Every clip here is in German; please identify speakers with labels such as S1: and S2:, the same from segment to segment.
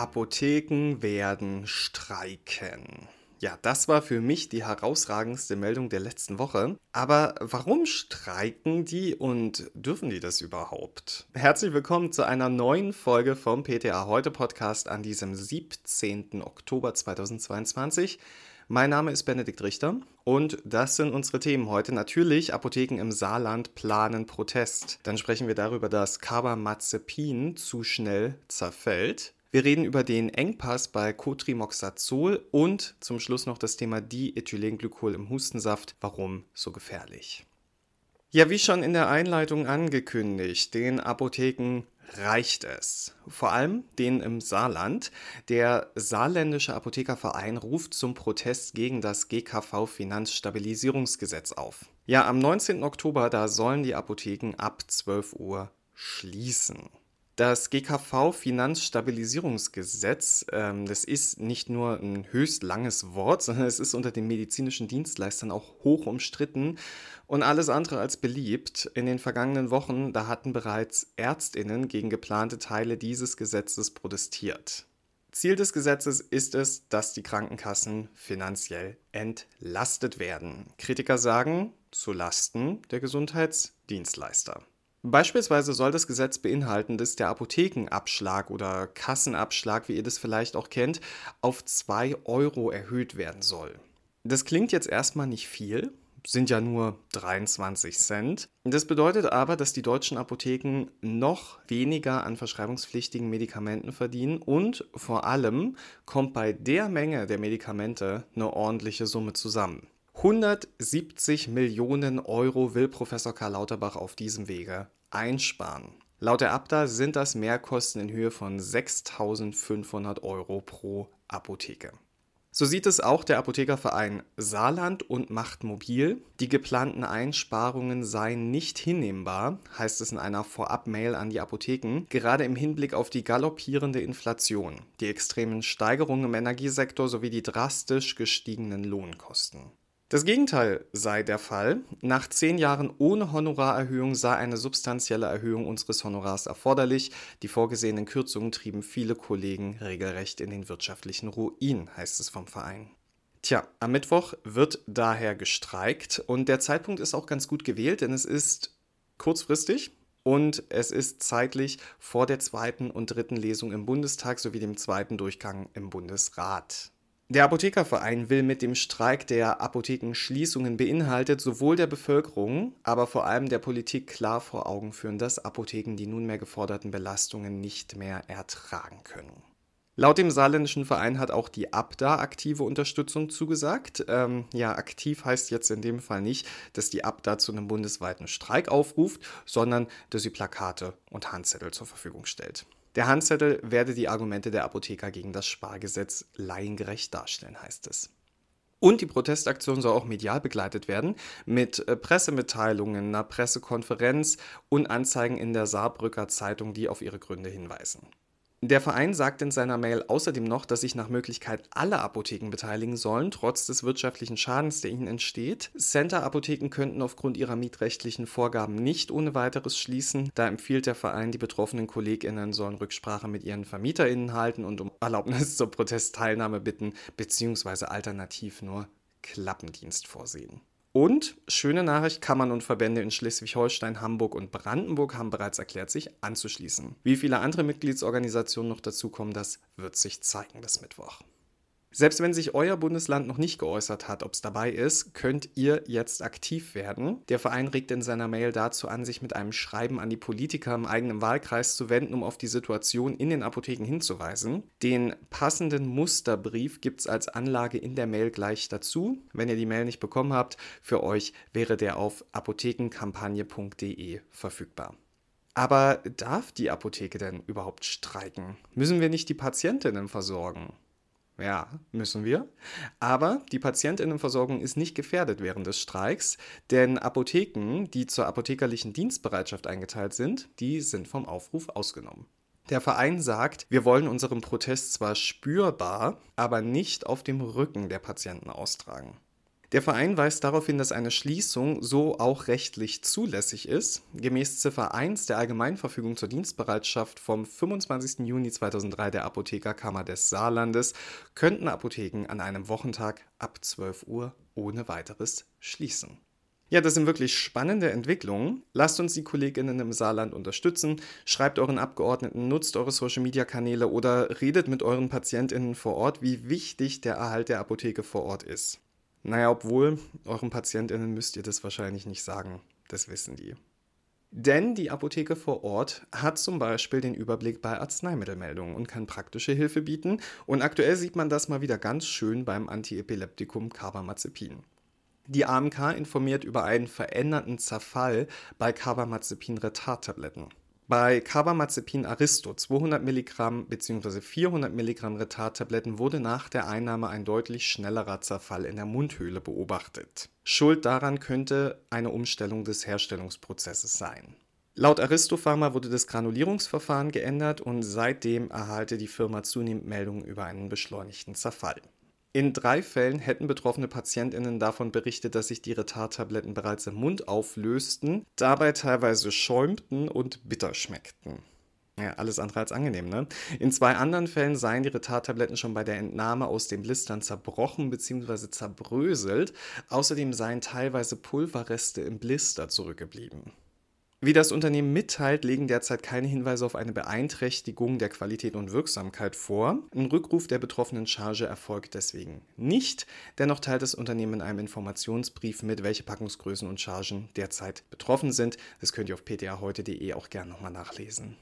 S1: Apotheken werden streiken. Ja, das war für mich die herausragendste Meldung der letzten Woche. Aber warum streiken die und dürfen die das überhaupt? Herzlich willkommen zu einer neuen Folge vom PTA Heute Podcast an diesem 17. Oktober 2022. Mein Name ist Benedikt Richter und das sind unsere Themen heute. Natürlich, Apotheken im Saarland planen Protest. Dann sprechen wir darüber, dass Carbamazepin zu schnell zerfällt. Wir reden über den Engpass bei Cotrimoxazol und zum Schluss noch das Thema Diethylenglykol im Hustensaft. Warum so gefährlich? Ja, wie schon in der Einleitung angekündigt, den Apotheken reicht es. Vor allem den im Saarland. Der saarländische Apothekerverein ruft zum Protest gegen das GKV Finanzstabilisierungsgesetz auf. Ja, am 19. Oktober, da sollen die Apotheken ab 12 Uhr schließen. Das GKV Finanzstabilisierungsgesetz, ähm, das ist nicht nur ein höchst langes Wort, sondern es ist unter den medizinischen Dienstleistern auch hoch umstritten und alles andere als beliebt. In den vergangenen Wochen, da hatten bereits Ärztinnen gegen geplante Teile dieses Gesetzes protestiert. Ziel des Gesetzes ist es, dass die Krankenkassen finanziell entlastet werden. Kritiker sagen, zu Lasten der Gesundheitsdienstleister. Beispielsweise soll das Gesetz beinhalten, dass der Apothekenabschlag oder Kassenabschlag, wie ihr das vielleicht auch kennt, auf 2 Euro erhöht werden soll. Das klingt jetzt erstmal nicht viel, sind ja nur 23 Cent. Das bedeutet aber, dass die deutschen Apotheken noch weniger an verschreibungspflichtigen Medikamenten verdienen und vor allem kommt bei der Menge der Medikamente eine ordentliche Summe zusammen. 170 Millionen Euro will Professor Karl Lauterbach auf diesem Wege einsparen. Laut der Abda sind das Mehrkosten in Höhe von 6.500 Euro pro Apotheke. So sieht es auch der Apothekerverein Saarland und Macht Mobil. Die geplanten Einsparungen seien nicht hinnehmbar, heißt es in einer Vorab-Mail an die Apotheken, gerade im Hinblick auf die galoppierende Inflation, die extremen Steigerungen im Energiesektor sowie die drastisch gestiegenen Lohnkosten. Das Gegenteil sei der Fall. Nach zehn Jahren ohne Honorarerhöhung sei eine substanzielle Erhöhung unseres Honorars erforderlich. Die vorgesehenen Kürzungen trieben viele Kollegen regelrecht in den wirtschaftlichen Ruin, heißt es vom Verein. Tja, am Mittwoch wird daher gestreikt und der Zeitpunkt ist auch ganz gut gewählt, denn es ist kurzfristig, und es ist zeitlich vor der zweiten und dritten Lesung im Bundestag sowie dem zweiten Durchgang im Bundesrat. Der Apothekerverein will mit dem Streik, der Apothekenschließungen beinhaltet, sowohl der Bevölkerung, aber vor allem der Politik klar vor Augen führen, dass Apotheken die nunmehr geforderten Belastungen nicht mehr ertragen können. Laut dem saarländischen Verein hat auch die Abda aktive Unterstützung zugesagt. Ähm, ja, aktiv heißt jetzt in dem Fall nicht, dass die Abda zu einem bundesweiten Streik aufruft, sondern dass sie Plakate und Handzettel zur Verfügung stellt. Der Handzettel werde die Argumente der Apotheker gegen das Spargesetz laiengerecht darstellen, heißt es. Und die Protestaktion soll auch medial begleitet werden mit äh, Pressemitteilungen, einer Pressekonferenz und Anzeigen in der Saarbrücker Zeitung, die auf ihre Gründe hinweisen. Der Verein sagt in seiner Mail außerdem noch, dass sich nach Möglichkeit alle Apotheken beteiligen sollen, trotz des wirtschaftlichen Schadens, der ihnen entsteht. Center-Apotheken könnten aufgrund ihrer mietrechtlichen Vorgaben nicht ohne weiteres schließen. Da empfiehlt der Verein, die betroffenen KollegInnen sollen Rücksprache mit ihren VermieterInnen halten und um Erlaubnis zur Protestteilnahme bitten, beziehungsweise alternativ nur Klappendienst vorsehen. Und schöne Nachricht, Kammern und Verbände in Schleswig-Holstein, Hamburg und Brandenburg haben bereits erklärt, sich anzuschließen. Wie viele andere Mitgliedsorganisationen noch dazukommen, das wird sich zeigen bis Mittwoch. Selbst wenn sich euer Bundesland noch nicht geäußert hat, ob es dabei ist, könnt ihr jetzt aktiv werden. Der Verein regt in seiner Mail dazu an, sich mit einem Schreiben an die Politiker im eigenen Wahlkreis zu wenden, um auf die Situation in den Apotheken hinzuweisen. Den passenden Musterbrief gibt es als Anlage in der Mail gleich dazu. Wenn ihr die Mail nicht bekommen habt, für euch wäre der auf apothekenkampagne.de verfügbar. Aber darf die Apotheke denn überhaupt streiken? Müssen wir nicht die Patientinnen versorgen? Ja, müssen wir. Aber die Patientinnenversorgung ist nicht gefährdet während des Streiks, denn Apotheken, die zur apothekerlichen Dienstbereitschaft eingeteilt sind, die sind vom Aufruf ausgenommen. Der Verein sagt, wir wollen unseren Protest zwar spürbar, aber nicht auf dem Rücken der Patienten austragen. Der Verein weist darauf hin, dass eine Schließung so auch rechtlich zulässig ist. Gemäß Ziffer 1 der Allgemeinverfügung zur Dienstbereitschaft vom 25. Juni 2003 der Apothekerkammer des Saarlandes könnten Apotheken an einem Wochentag ab 12 Uhr ohne weiteres schließen. Ja, das sind wirklich spannende Entwicklungen. Lasst uns die Kolleginnen im Saarland unterstützen. Schreibt euren Abgeordneten, nutzt eure Social-Media-Kanäle oder redet mit euren Patientinnen vor Ort, wie wichtig der Erhalt der Apotheke vor Ort ist. Naja, obwohl, euren PatientInnen müsst ihr das wahrscheinlich nicht sagen. Das wissen die. Denn die Apotheke vor Ort hat zum Beispiel den Überblick bei Arzneimittelmeldungen und kann praktische Hilfe bieten. Und aktuell sieht man das mal wieder ganz schön beim Antiepileptikum Carbamazepin. Die AMK informiert über einen veränderten Zerfall bei Carbamazepin-Retardtabletten. Bei Carbamazepin Aristo 200 Milligramm bzw. 400 Milligramm Retardtabletten wurde nach der Einnahme ein deutlich schnellerer Zerfall in der Mundhöhle beobachtet. Schuld daran könnte eine Umstellung des Herstellungsprozesses sein. Laut Aristopharma wurde das Granulierungsverfahren geändert und seitdem erhalte die Firma zunehmend Meldungen über einen beschleunigten Zerfall. In drei Fällen hätten betroffene PatientInnen davon berichtet, dass sich die Retardtabletten bereits im Mund auflösten, dabei teilweise schäumten und bitter schmeckten. Ja, alles andere als angenehm, ne? In zwei anderen Fällen seien die Retardtabletten schon bei der Entnahme aus den Blistern zerbrochen bzw. zerbröselt. Außerdem seien teilweise Pulverreste im Blister zurückgeblieben. Wie das Unternehmen mitteilt, legen derzeit keine Hinweise auf eine Beeinträchtigung der Qualität und Wirksamkeit vor. Ein Rückruf der betroffenen Charge erfolgt deswegen nicht. Dennoch teilt das Unternehmen in einem Informationsbrief mit, welche Packungsgrößen und Chargen derzeit betroffen sind. Das könnt ihr auf ptaheute.de auch gerne nochmal nachlesen.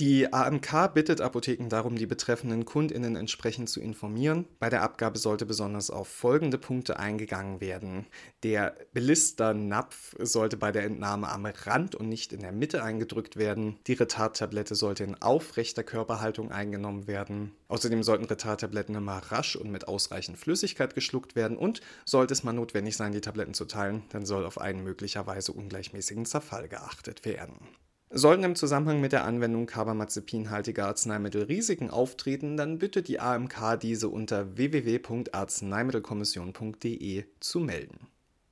S1: Die AMK bittet Apotheken darum, die betreffenden KundInnen entsprechend zu informieren. Bei der Abgabe sollte besonders auf folgende Punkte eingegangen werden. Der Belisternapf sollte bei der Entnahme am Rand und nicht in der Mitte eingedrückt werden. Die Retardtablette sollte in aufrechter Körperhaltung eingenommen werden. Außerdem sollten Retardtabletten immer rasch und mit ausreichend Flüssigkeit geschluckt werden und sollte es mal notwendig sein, die Tabletten zu teilen, dann soll auf einen möglicherweise ungleichmäßigen Zerfall geachtet werden. Sollten im Zusammenhang mit der Anwendung carbamazepinhaltiger Arzneimittel Risiken auftreten, dann bittet die AMK diese unter www.arzneimittelkommission.de zu melden.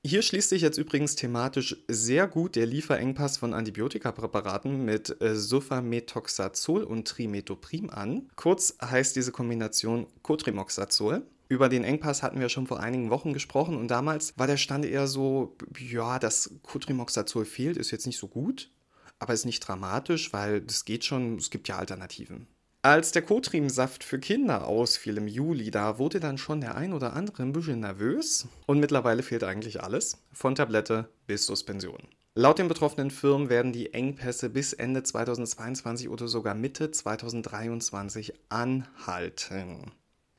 S1: Hier schließt sich jetzt übrigens thematisch sehr gut der Lieferengpass von Antibiotikapräparaten mit äh, Sulfametoxazol und Trimetoprim an. Kurz heißt diese Kombination Cotrimoxazol. Über den Engpass hatten wir schon vor einigen Wochen gesprochen und damals war der Stand eher so, ja, das Cotrimoxazol fehlt, ist jetzt nicht so gut aber ist nicht dramatisch, weil das geht schon, es gibt ja Alternativen. Als der Kotrimsaft für Kinder ausfiel im Juli, da wurde dann schon der ein oder andere ein bisschen nervös und mittlerweile fehlt eigentlich alles, von Tablette bis Suspension. Laut den betroffenen Firmen werden die Engpässe bis Ende 2022 oder sogar Mitte 2023 anhalten.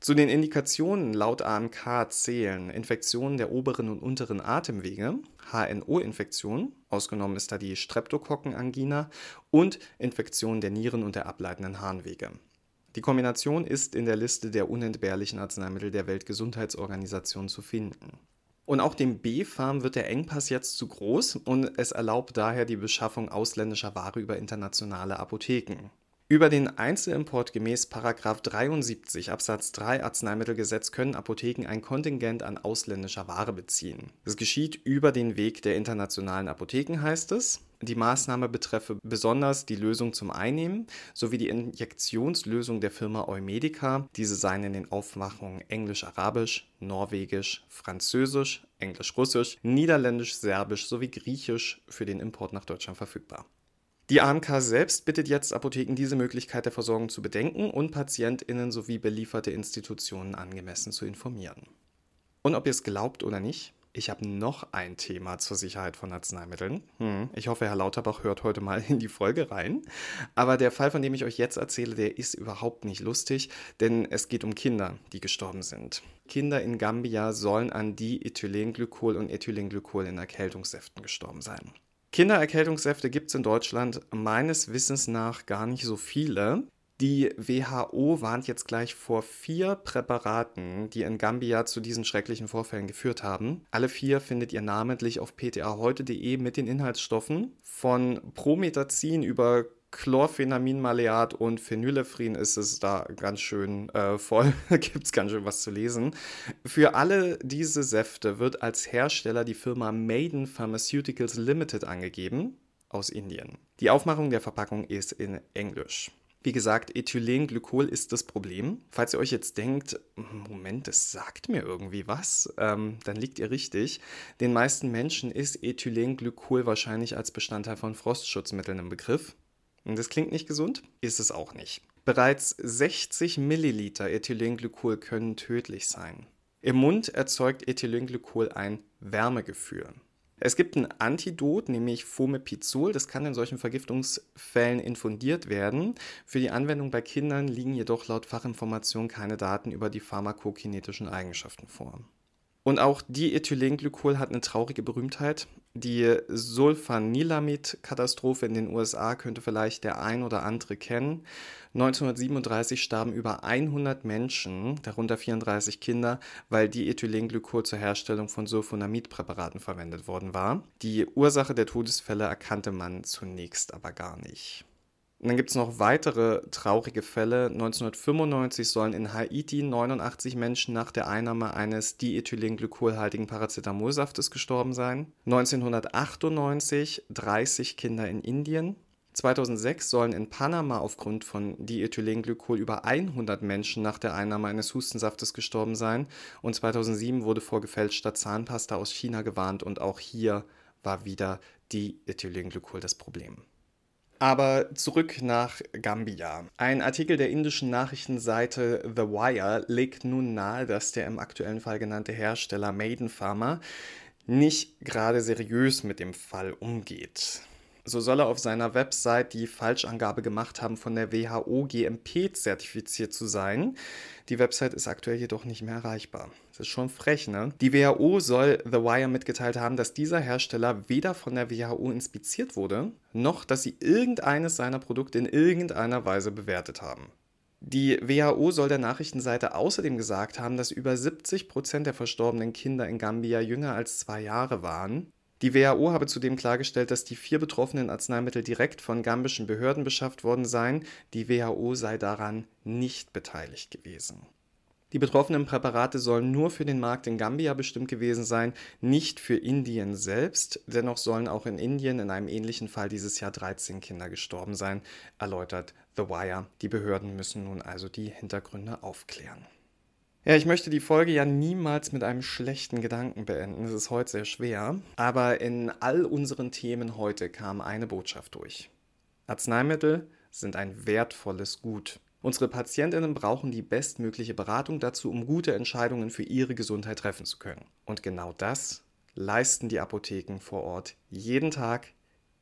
S1: Zu den Indikationen laut AMK zählen Infektionen der oberen und unteren Atemwege, HNO-Infektion, ausgenommen ist da die Streptokokkenangina, und Infektionen der Nieren und der ableitenden Harnwege. Die Kombination ist in der Liste der unentbehrlichen Arzneimittel der Weltgesundheitsorganisation zu finden. Und auch dem B-Farm wird der Engpass jetzt zu groß und es erlaubt daher die Beschaffung ausländischer Ware über internationale Apotheken. Über den Einzelimport gemäß 73 Absatz 3 Arzneimittelgesetz können Apotheken ein Kontingent an ausländischer Ware beziehen. Das geschieht über den Weg der internationalen Apotheken, heißt es. Die Maßnahme betreffe besonders die Lösung zum Einnehmen sowie die Injektionslösung der Firma Eumedica. Diese seien in den Aufmachungen Englisch-Arabisch, Norwegisch, Französisch, Englisch-Russisch, Niederländisch, Serbisch sowie Griechisch für den Import nach Deutschland verfügbar. Die AMK selbst bittet jetzt Apotheken, diese Möglichkeit der Versorgung zu bedenken und PatientInnen sowie belieferte Institutionen angemessen zu informieren. Und ob ihr es glaubt oder nicht, ich habe noch ein Thema zur Sicherheit von Arzneimitteln. Hm, ich hoffe, Herr Lauterbach hört heute mal in die Folge rein. Aber der Fall, von dem ich euch jetzt erzähle, der ist überhaupt nicht lustig, denn es geht um Kinder, die gestorben sind. Kinder in Gambia sollen an Diethylenglykol und Ethylenglykol in Erkältungssäften gestorben sein. Kindererkältungssäfte gibt es in Deutschland meines Wissens nach gar nicht so viele. Die WHO warnt jetzt gleich vor vier Präparaten, die in Gambia zu diesen schrecklichen Vorfällen geführt haben. Alle vier findet ihr namentlich auf ptaheute.de mit den Inhaltsstoffen von Promethazin über Chlorphenaminmaleat und Phenylephrine ist es da ganz schön äh, voll. gibt es ganz schön was zu lesen. Für alle diese Säfte wird als Hersteller die Firma Maiden Pharmaceuticals Limited angegeben aus Indien. Die Aufmachung der Verpackung ist in Englisch. Wie gesagt, Ethylenglykol ist das Problem. Falls ihr euch jetzt denkt, Moment, das sagt mir irgendwie was, ähm, dann liegt ihr richtig. Den meisten Menschen ist Ethylenglykol wahrscheinlich als Bestandteil von Frostschutzmitteln im Begriff. Und das klingt nicht gesund, ist es auch nicht. Bereits 60 Milliliter Ethylenglykol können tödlich sein. Im Mund erzeugt Ethylenglykol ein Wärmegefühl. Es gibt ein Antidot, nämlich Fomepizol. Das kann in solchen Vergiftungsfällen infundiert werden. Für die Anwendung bei Kindern liegen jedoch laut Fachinformation keine Daten über die pharmakokinetischen Eigenschaften vor. Und auch Diethylenglykol hat eine traurige Berühmtheit. Die Sulfanilamid-Katastrophe in den USA könnte vielleicht der ein oder andere kennen. 1937 starben über 100 Menschen, darunter 34 Kinder, weil Diethylenglykol zur Herstellung von Sulfonamid-Präparaten verwendet worden war. Die Ursache der Todesfälle erkannte man zunächst aber gar nicht. Und dann gibt es noch weitere traurige Fälle. 1995 sollen in Haiti 89 Menschen nach der Einnahme eines diethylenglykolhaltigen Paracetamolsaftes gestorben sein. 1998 30 Kinder in Indien. 2006 sollen in Panama aufgrund von Diethylenglykol über 100 Menschen nach der Einnahme eines Hustensaftes gestorben sein. Und 2007 wurde vor gefälschter Zahnpasta aus China gewarnt und auch hier war wieder Diethylenglykol das Problem. Aber zurück nach Gambia. Ein Artikel der indischen Nachrichtenseite The Wire legt nun nahe, dass der im aktuellen Fall genannte Hersteller Maiden Pharma nicht gerade seriös mit dem Fall umgeht. So soll er auf seiner Website die Falschangabe gemacht haben, von der WHO GMP zertifiziert zu sein. Die Website ist aktuell jedoch nicht mehr erreichbar. Das ist schon frech, ne? Die WHO soll The Wire mitgeteilt haben, dass dieser Hersteller weder von der WHO inspiziert wurde, noch dass sie irgendeines seiner Produkte in irgendeiner Weise bewertet haben. Die WHO soll der Nachrichtenseite außerdem gesagt haben, dass über 70 Prozent der verstorbenen Kinder in Gambia jünger als zwei Jahre waren die WHO habe zudem klargestellt, dass die vier betroffenen Arzneimittel direkt von gambischen Behörden beschafft worden seien. Die WHO sei daran nicht beteiligt gewesen. Die betroffenen Präparate sollen nur für den Markt in Gambia bestimmt gewesen sein, nicht für Indien selbst. Dennoch sollen auch in Indien in einem ähnlichen Fall dieses Jahr 13 Kinder gestorben sein, erläutert The Wire. Die Behörden müssen nun also die Hintergründe aufklären. Ja, ich möchte die Folge ja niemals mit einem schlechten Gedanken beenden. Das ist heute sehr schwer. Aber in all unseren Themen heute kam eine Botschaft durch. Arzneimittel sind ein wertvolles Gut. Unsere Patientinnen brauchen die bestmögliche Beratung dazu, um gute Entscheidungen für ihre Gesundheit treffen zu können. Und genau das leisten die Apotheken vor Ort jeden Tag,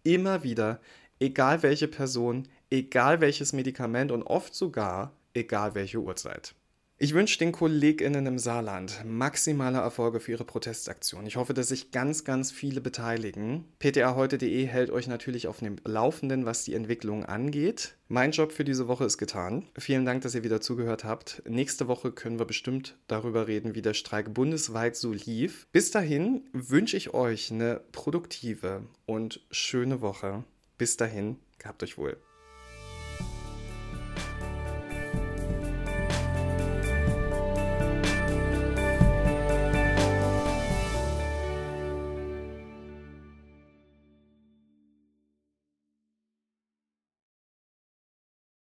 S1: immer wieder, egal welche Person, egal welches Medikament und oft sogar egal welche Uhrzeit. Ich wünsche den KollegInnen im Saarland maximale Erfolge für ihre Protestaktion. Ich hoffe, dass sich ganz, ganz viele beteiligen. ptaheute.de hält euch natürlich auf dem Laufenden, was die Entwicklung angeht. Mein Job für diese Woche ist getan. Vielen Dank, dass ihr wieder zugehört habt. Nächste Woche können wir bestimmt darüber reden, wie der Streik bundesweit so lief. Bis dahin wünsche ich euch eine produktive und schöne Woche. Bis dahin, gehabt euch wohl.